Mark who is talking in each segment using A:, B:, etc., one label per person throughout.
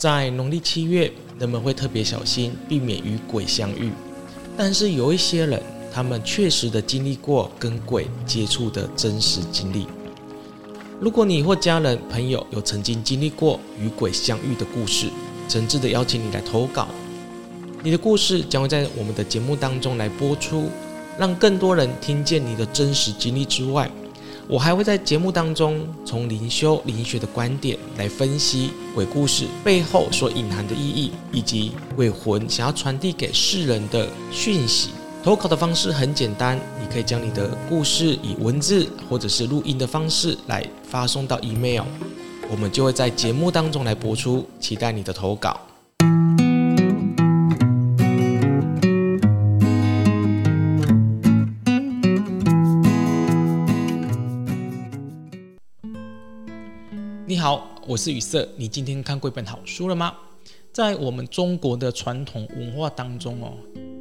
A: 在农历七月，人们会特别小心，避免与鬼相遇。但是有一些人，他们确实的经历过跟鬼接触的真实经历。如果你或家人、朋友有曾经经历过与鬼相遇的故事，诚挚的邀请你来投稿。你的故事将会在我们的节目当中来播出，让更多人听见你的真实经历之外，我还会在节目当中从灵修灵学的观点来分析鬼故事背后所隐含的意义，以及鬼魂想要传递给世人的讯息。投稿的方式很简单，你可以将你的故事以文字或者是录音的方式来发送到 email，我们就会在节目当中来播出。期待你的投稿。你好，我是雨色。你今天看过一本好书了吗？在我们中国的传统文化当中哦。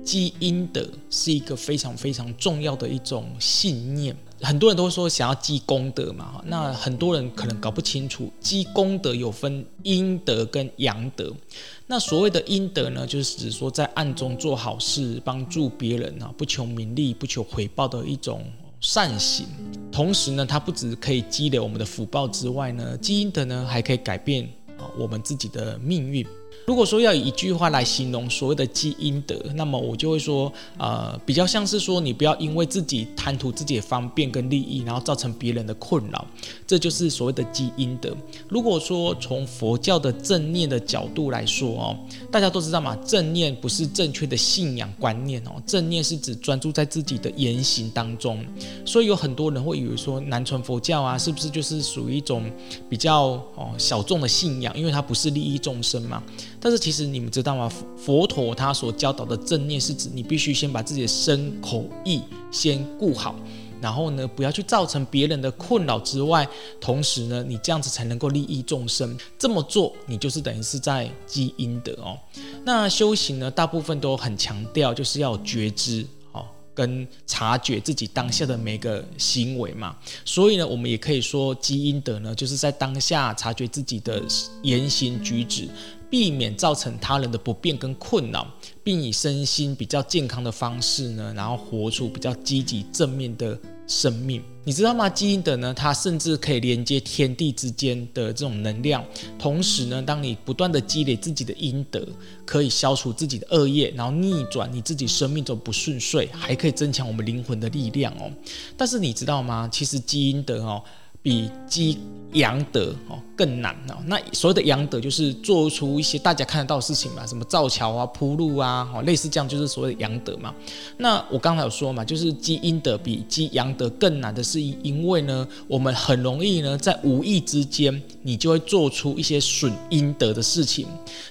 A: 积阴德是一个非常非常重要的一种信念，很多人都说想要积功德嘛，那很多人可能搞不清楚，积功德有分阴德跟阳德。那所谓的阴德呢，就是指说在暗中做好事，帮助别人啊，不求名利、不求回报的一种善行。同时呢，它不止可以积累我们的福报之外呢，基因的呢还可以改变啊我们自己的命运。如果说要以一句话来形容所谓的积阴德，那么我就会说，呃，比较像是说，你不要因为自己贪图自己的方便跟利益，然后造成别人的困扰，这就是所谓的积阴德。如果说从佛教的正念的角度来说哦，大家都知道嘛，正念不是正确的信仰观念哦，正念是指专注在自己的言行当中，所以有很多人会以为说南传佛教啊，是不是就是属于一种比较哦小众的信仰，因为它不是利益众生嘛。但是其实你们知道吗？佛陀他所教导的正念是指你必须先把自己的身口意先顾好，然后呢，不要去造成别人的困扰之外，同时呢，你这样子才能够利益众生。这么做，你就是等于是在积阴德哦。那修行呢，大部分都很强调就是要觉知哦。跟察觉自己当下的每个行为嘛，所以呢，我们也可以说积阴德呢，就是在当下察觉自己的言行举止，避免造成他人的不便跟困扰，并以身心比较健康的方式呢，然后活出比较积极正面的生命，你知道吗？积阴德呢，它甚至可以连接天地之间的这种能量。同时呢，当你不断的积累自己的阴德，可以消除自己的恶业，然后逆转你自己生命中不顺遂，还可以增强我们灵魂的力量哦。但是你知道吗？其实积阴德哦。比积阳德哦更难哦。那所谓的阳德就是做出一些大家看得到的事情嘛，什么造桥啊、铺路啊，哦，类似这样就是所谓的阳德嘛。那我刚才有说嘛，就是积阴德比积阳德更难的是，因为呢，我们很容易呢在无意之间，你就会做出一些损阴德的事情。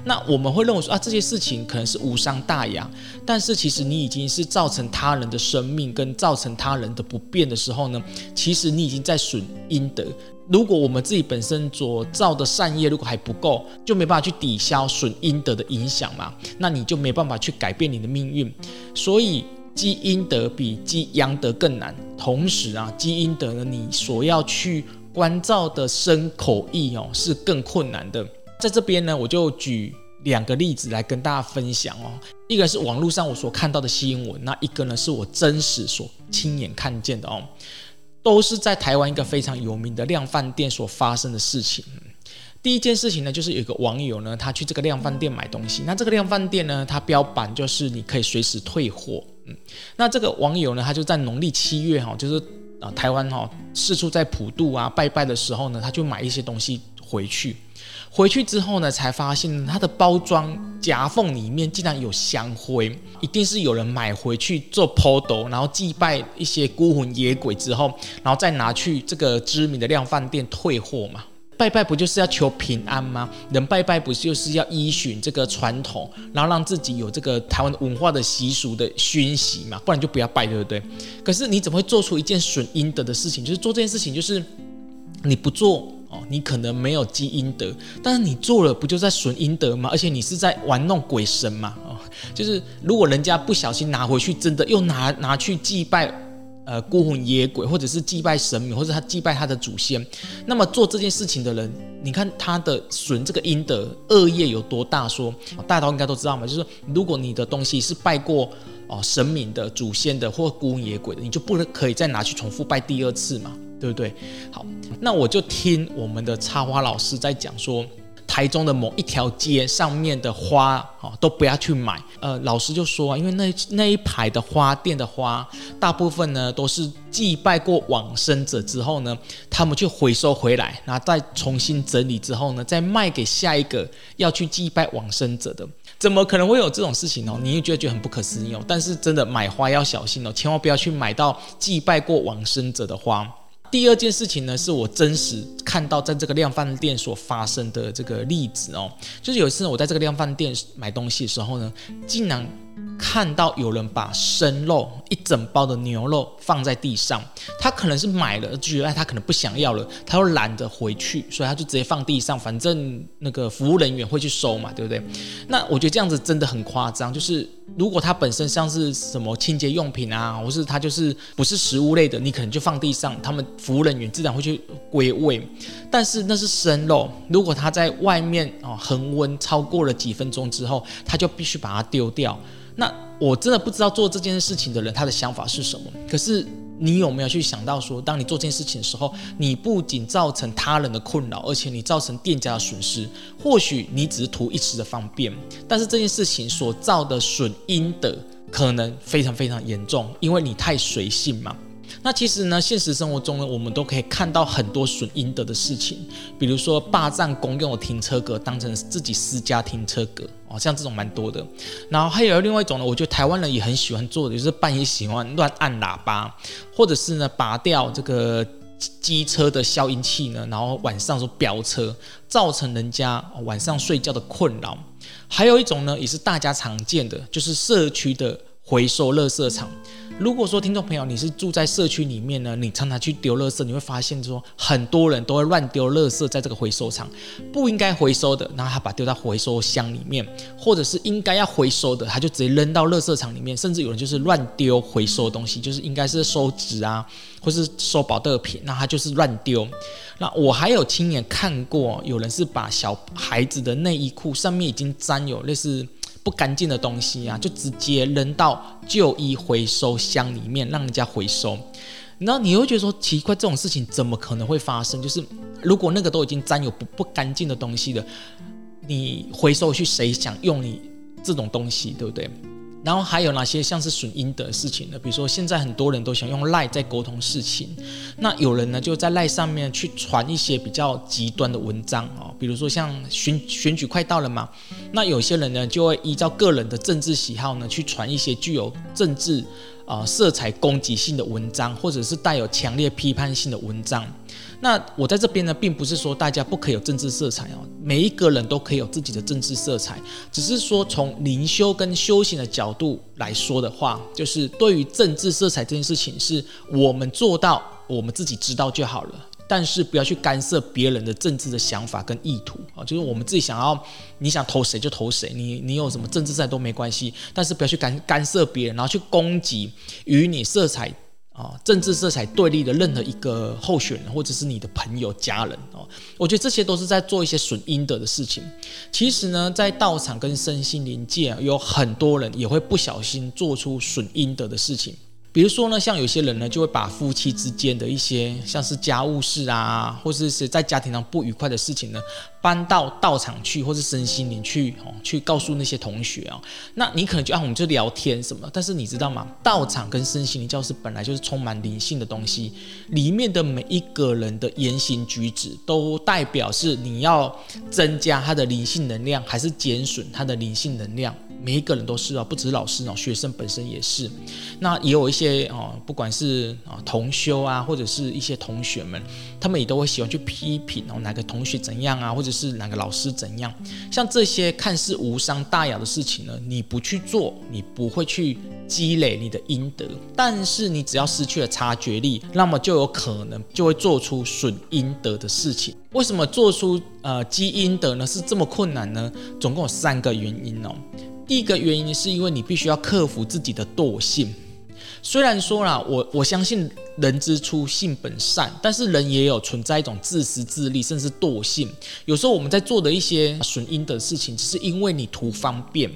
A: 那我们会认为说啊，这些事情可能是无伤大雅，但是其实你已经是造成他人的生命跟造成他人的不便的时候呢，其实你已经在损阴。德，如果我们自己本身所造的善业如果还不够，就没办法去抵消损阴德的影响嘛，那你就没办法去改变你的命运。所以积阴德比积阳德更难。同时啊，积阴德呢，你所要去关照的身口意哦，是更困难的。在这边呢，我就举两个例子来跟大家分享哦。一个是网络上我所看到的新闻，那一个呢是我真实所亲眼看见的哦。都是在台湾一个非常有名的量贩店所发生的事情。第一件事情呢，就是有一个网友呢，他去这个量贩店买东西。那这个量贩店呢，它标榜就是你可以随时退货。嗯，那这个网友呢，他就在农历七月哈，就是啊台湾哈四处在普渡啊拜拜的时候呢，他就买一些东西回去。回去之后呢，才发现它的包装夹缝里面竟然有香灰，一定是有人买回去做抛斗，然后祭拜一些孤魂野鬼之后，然后再拿去这个知名的量贩店退货嘛。拜拜不就是要求平安吗？人拜拜不就是要依循这个传统，然后让自己有这个台湾文化的习俗的熏习嘛？不然就不要拜，对不对？可是你怎么会做出一件损阴德的事情？就是做这件事情，就是你不做。哦，你可能没有积阴德，但是你做了，不就在损阴德吗？而且你是在玩弄鬼神嘛？哦，就是如果人家不小心拿回去，真的又拿拿去祭拜，呃孤魂野鬼，或者是祭拜神明，或者他祭拜他的祖先。那么做这件事情的人，你看他的损这个阴德恶业有多大说？大家应该都知道嘛，就是如果你的东西是拜过哦神明的、祖先的或孤魂野鬼的，你就不能可以再拿去重复拜第二次嘛，对不对？好，那我就听我们的插花老师在讲说。台中的某一条街上面的花哦，都不要去买。呃，老师就说啊，因为那那一排的花店的花，大部分呢都是祭拜过往生者之后呢，他们就回收回来，然后再重新整理之后呢，再卖给下一个要去祭拜往生者的。怎么可能会有这种事情哦？你也觉得觉得很不可思议哦。但是真的买花要小心哦，千万不要去买到祭拜过往生者的花。第二件事情呢，是我真实看到在这个量贩店所发生的这个例子哦，就是有一次我在这个量贩店买东西的时候呢，竟然。看到有人把生肉一整包的牛肉放在地上，他可能是买了，就觉得他可能不想要了，他又懒得回去，所以他就直接放地上，反正那个服务人员会去收嘛，对不对？那我觉得这样子真的很夸张，就是如果它本身像是什么清洁用品啊，或是它就是不是食物类的，你可能就放地上，他们服务人员自然会去归位。但是那是生肉，如果它在外面哦恒温超过了几分钟之后，他就必须把它丢掉。那我真的不知道做这件事情的人他的想法是什么。可是你有没有去想到说，当你做这件事情的时候，你不仅造成他人的困扰，而且你造成店家的损失。或许你只是图一时的方便，但是这件事情所造的损阴德可能非常非常严重，因为你太随性嘛。那其实呢，现实生活中呢，我们都可以看到很多损阴德的事情，比如说霸占公用的停车格，当成自己私家停车格哦，像这种蛮多的。然后还有另外一种呢，我觉得台湾人也很喜欢做的，就是半夜喜欢乱按喇叭，或者是呢拔掉这个机车的消音器呢，然后晚上说飙车，造成人家晚上睡觉的困扰。还有一种呢，也是大家常见的，就是社区的回收垃圾场。如果说听众朋友你是住在社区里面呢，你常常去丢垃圾，你会发现说很多人都会乱丢垃圾在这个回收场，不应该回收的，然后他把丢到回收箱里面，或者是应该要回收的，他就直接扔到垃圾场里面，甚至有人就是乱丢回收东西，就是应该是收纸啊，或是收保特瓶，那他就是乱丢。那我还有亲眼看过，有人是把小孩子的内衣裤上面已经沾有类似。不干净的东西啊，就直接扔到旧衣回收箱里面，让人家回收。然后你会觉得说奇怪，这种事情怎么可能会发生？就是如果那个都已经沾有不不干净的东西的，你回收去，谁想用你这种东西，对不对？然后还有哪些像是损阴德的事情呢？比如说现在很多人都想用赖在沟通事情，那有人呢就在赖上面去传一些比较极端的文章哦，比如说像选选举快到了嘛，那有些人呢就会依照个人的政治喜好呢去传一些具有政治啊、色彩攻击性的文章，或者是带有强烈批判性的文章。那我在这边呢，并不是说大家不可以有政治色彩哦，每一个人都可以有自己的政治色彩，只是说从灵修跟修行的角度来说的话，就是对于政治色彩这件事情，是我们做到我们自己知道就好了，但是不要去干涉别人的政治的想法跟意图啊，就是我们自己想要，你想投谁就投谁，你你有什么政治在都没关系，但是不要去干干涉别人，然后去攻击与你色彩。啊，政治色彩对立的任何一个候选人，或者是你的朋友、家人哦，我觉得这些都是在做一些损阴德的事情。其实呢，在道场跟身心灵界，有很多人也会不小心做出损阴德的事情。比如说呢，像有些人呢，就会把夫妻之间的一些像是家务事啊，或者是在家庭上不愉快的事情呢，搬到道场去，或是身心灵去哦，去告诉那些同学啊。那你可能就啊，我们就聊天什么。但是你知道吗？道场跟身心灵教室本来就是充满灵性的东西，里面的每一个人的言行举止，都代表是你要增加他的灵性能量，还是减损他的灵性能量。每一个人都是啊，不只是老师哦，学生本身也是。那也有一些啊，不管是啊同修啊，或者是一些同学们，他们也都会喜欢去批评哦，哪个同学怎样啊，或者是哪个老师怎样。像这些看似无伤大雅的事情呢，你不去做，你不会去积累你的阴德。但是你只要失去了察觉力，那么就有可能就会做出损阴德的事情。为什么做出呃积阴德呢？是这么困难呢？总共有三个原因哦。第一个原因是因为你必须要克服自己的惰性，虽然说啦，我我相信人之初性本善，但是人也有存在一种自私自利，甚至惰性。有时候我们在做的一些损阴的事情，只是因为你图方便。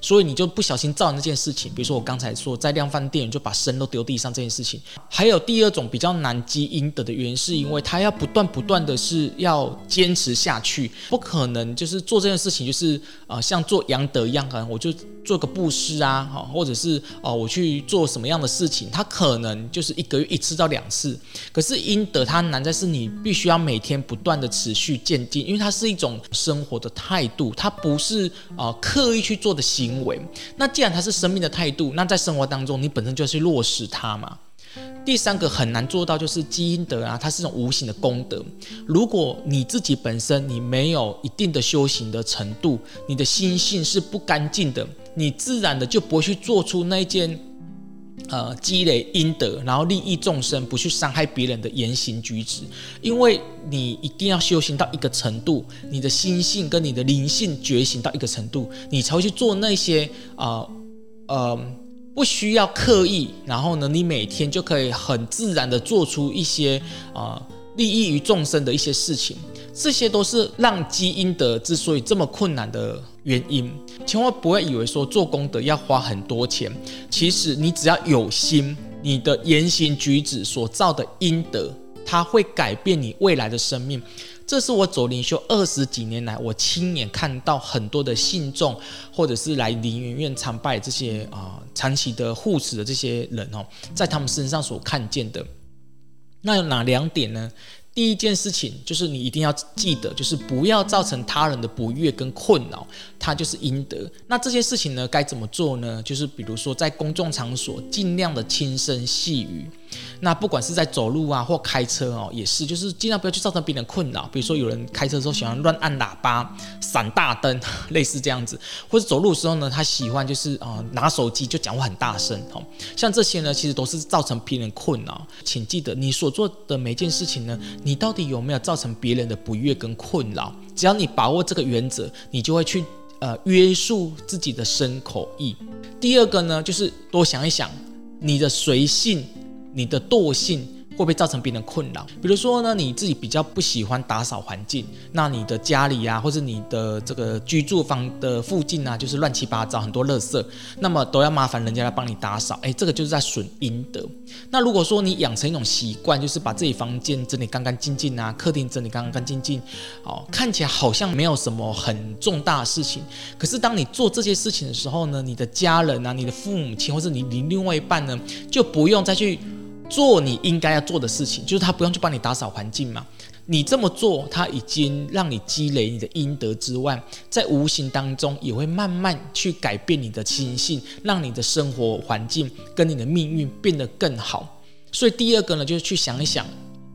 A: 所以你就不小心造那件事情，比如说我刚才说在量贩店就把身都丢地上这件事情。还有第二种比较难积阴德的原因，是因为他要不断不断的是要坚持下去，不可能就是做这件事情就是呃像做阳德一样，可能我就做个布施啊，或者是哦我去做什么样的事情，他可能就是一个月一次到两次。可是阴德它难在是你必须要每天不断的持续渐进，因为它是一种生活的态度，它不是呃刻意去做的习。行为，那既然它是生命的态度，那在生活当中你本身就要去落实它嘛。第三个很难做到就是积阴德啊，它是一种无形的功德。如果你自己本身你没有一定的修行的程度，你的心性是不干净的，你自然的就不会去做出那件。呃，积累阴德，然后利益众生，不去伤害别人的言行举止，因为你一定要修行到一个程度，你的心性跟你的灵性觉醒到一个程度，你才会去做那些呃呃不需要刻意，然后呢，你每天就可以很自然的做出一些呃利益于众生的一些事情。这些都是让积阴德之所以这么困难的原因。千万不要以为说做功德要花很多钱，其实你只要有心，你的言行举止所造的阴德，它会改变你未来的生命。这是我走灵修二十几年来，我亲眼看到很多的信众，或者是来灵园院参拜这些啊、长期的护持的这些人哦，在他们身上所看见的。那有哪两点呢？第一件事情就是你一定要记得，就是不要造成他人的不悦跟困扰，它就是应得。那这件事情呢，该怎么做呢？就是比如说在公众场所，尽量的轻声细语。那不管是在走路啊或开车哦，也是，就是尽量不要去造成别人困扰。比如说有人开车的时候喜欢乱按喇叭、闪大灯，类似这样子，或者走路的时候呢，他喜欢就是啊、呃、拿手机就讲话很大声哦。像这些呢，其实都是造成别人困扰。请记得你所做的每件事情呢，你到底有没有造成别人的不悦跟困扰？只要你把握这个原则，你就会去呃约束自己的身口意。第二个呢，就是多想一想你的随性。你的惰性。会不会造成别人的困扰？比如说呢，你自己比较不喜欢打扫环境，那你的家里啊，或者你的这个居住房的附近啊，就是乱七八糟很多垃圾，那么都要麻烦人家来帮你打扫，哎，这个就是在损阴德。那如果说你养成一种习惯，就是把自己房间整理干干净净啊，客厅整理干干净净，哦，看起来好像没有什么很重大的事情，可是当你做这些事情的时候呢，你的家人啊，你的父母亲或者你你另外一半呢，就不用再去。做你应该要做的事情，就是他不用去帮你打扫环境嘛。你这么做，他已经让你积累你的阴德之外，在无形当中也会慢慢去改变你的心性，让你的生活环境跟你的命运变得更好。所以第二个呢，就是去想一想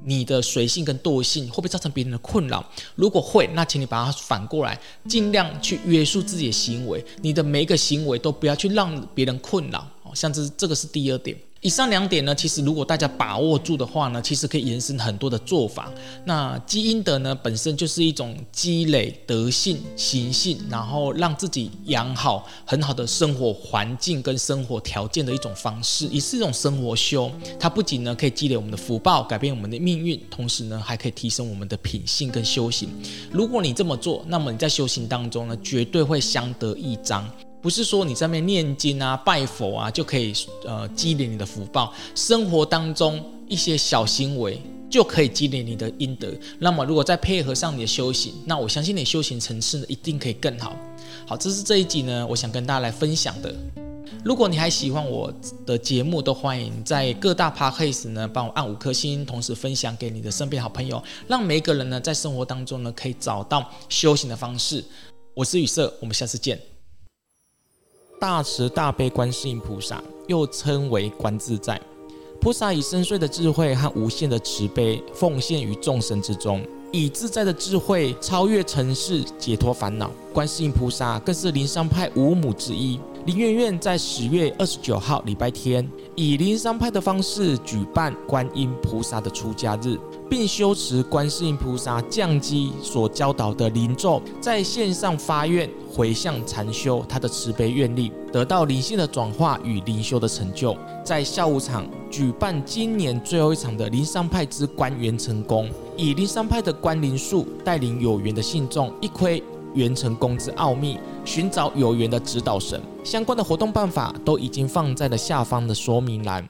A: 你的随性跟惰性会不会造成别人的困扰。如果会，那请你把它反过来，尽量去约束自己的行为。你的每一个行为都不要去让别人困扰。哦，像这这个是第二点。以上两点呢，其实如果大家把握住的话呢，其实可以延伸很多的做法。那积阴德呢，本身就是一种积累德性、行性，然后让自己养好很好的生活环境跟生活条件的一种方式，也是一种生活修。它不仅呢可以积累我们的福报，改变我们的命运，同时呢还可以提升我们的品性跟修行。如果你这么做，那么你在修行当中呢，绝对会相得益彰。不是说你在那边念经啊、拜佛啊就可以呃积累你的福报，生活当中一些小行为就可以积累你的阴德。那么如果再配合上你的修行，那我相信你修行层次呢一定可以更好。好，这是这一集呢，我想跟大家来分享的。如果你还喜欢我的节目，都欢迎在各大 podcast 呢帮我按五颗星，同时分享给你的身边好朋友，让每一个人呢在生活当中呢可以找到修行的方式。我是宇色，我们下次见。大慈大悲观世音菩萨，又称为观自在菩萨，以深邃的智慧和无限的慈悲奉献于众生之中，以自在的智慧超越尘世，解脱烦恼。观世音菩萨更是灵山派五母之一。灵园院在十月二十九号礼拜天，以灵山派的方式举办观音菩萨的出家日。并修持观世音菩萨降基所教导的灵咒，在线上发愿
B: 回向禅修，他的慈悲愿力得到灵性的转化与灵修的成就。在下午场举办今年最后一场的灵山派之观元成功，以灵山派的观灵术带领有缘的信众一窥元成功之奥秘，寻找有缘的指导神。相关的活动办法都已经放在了下方的说明栏。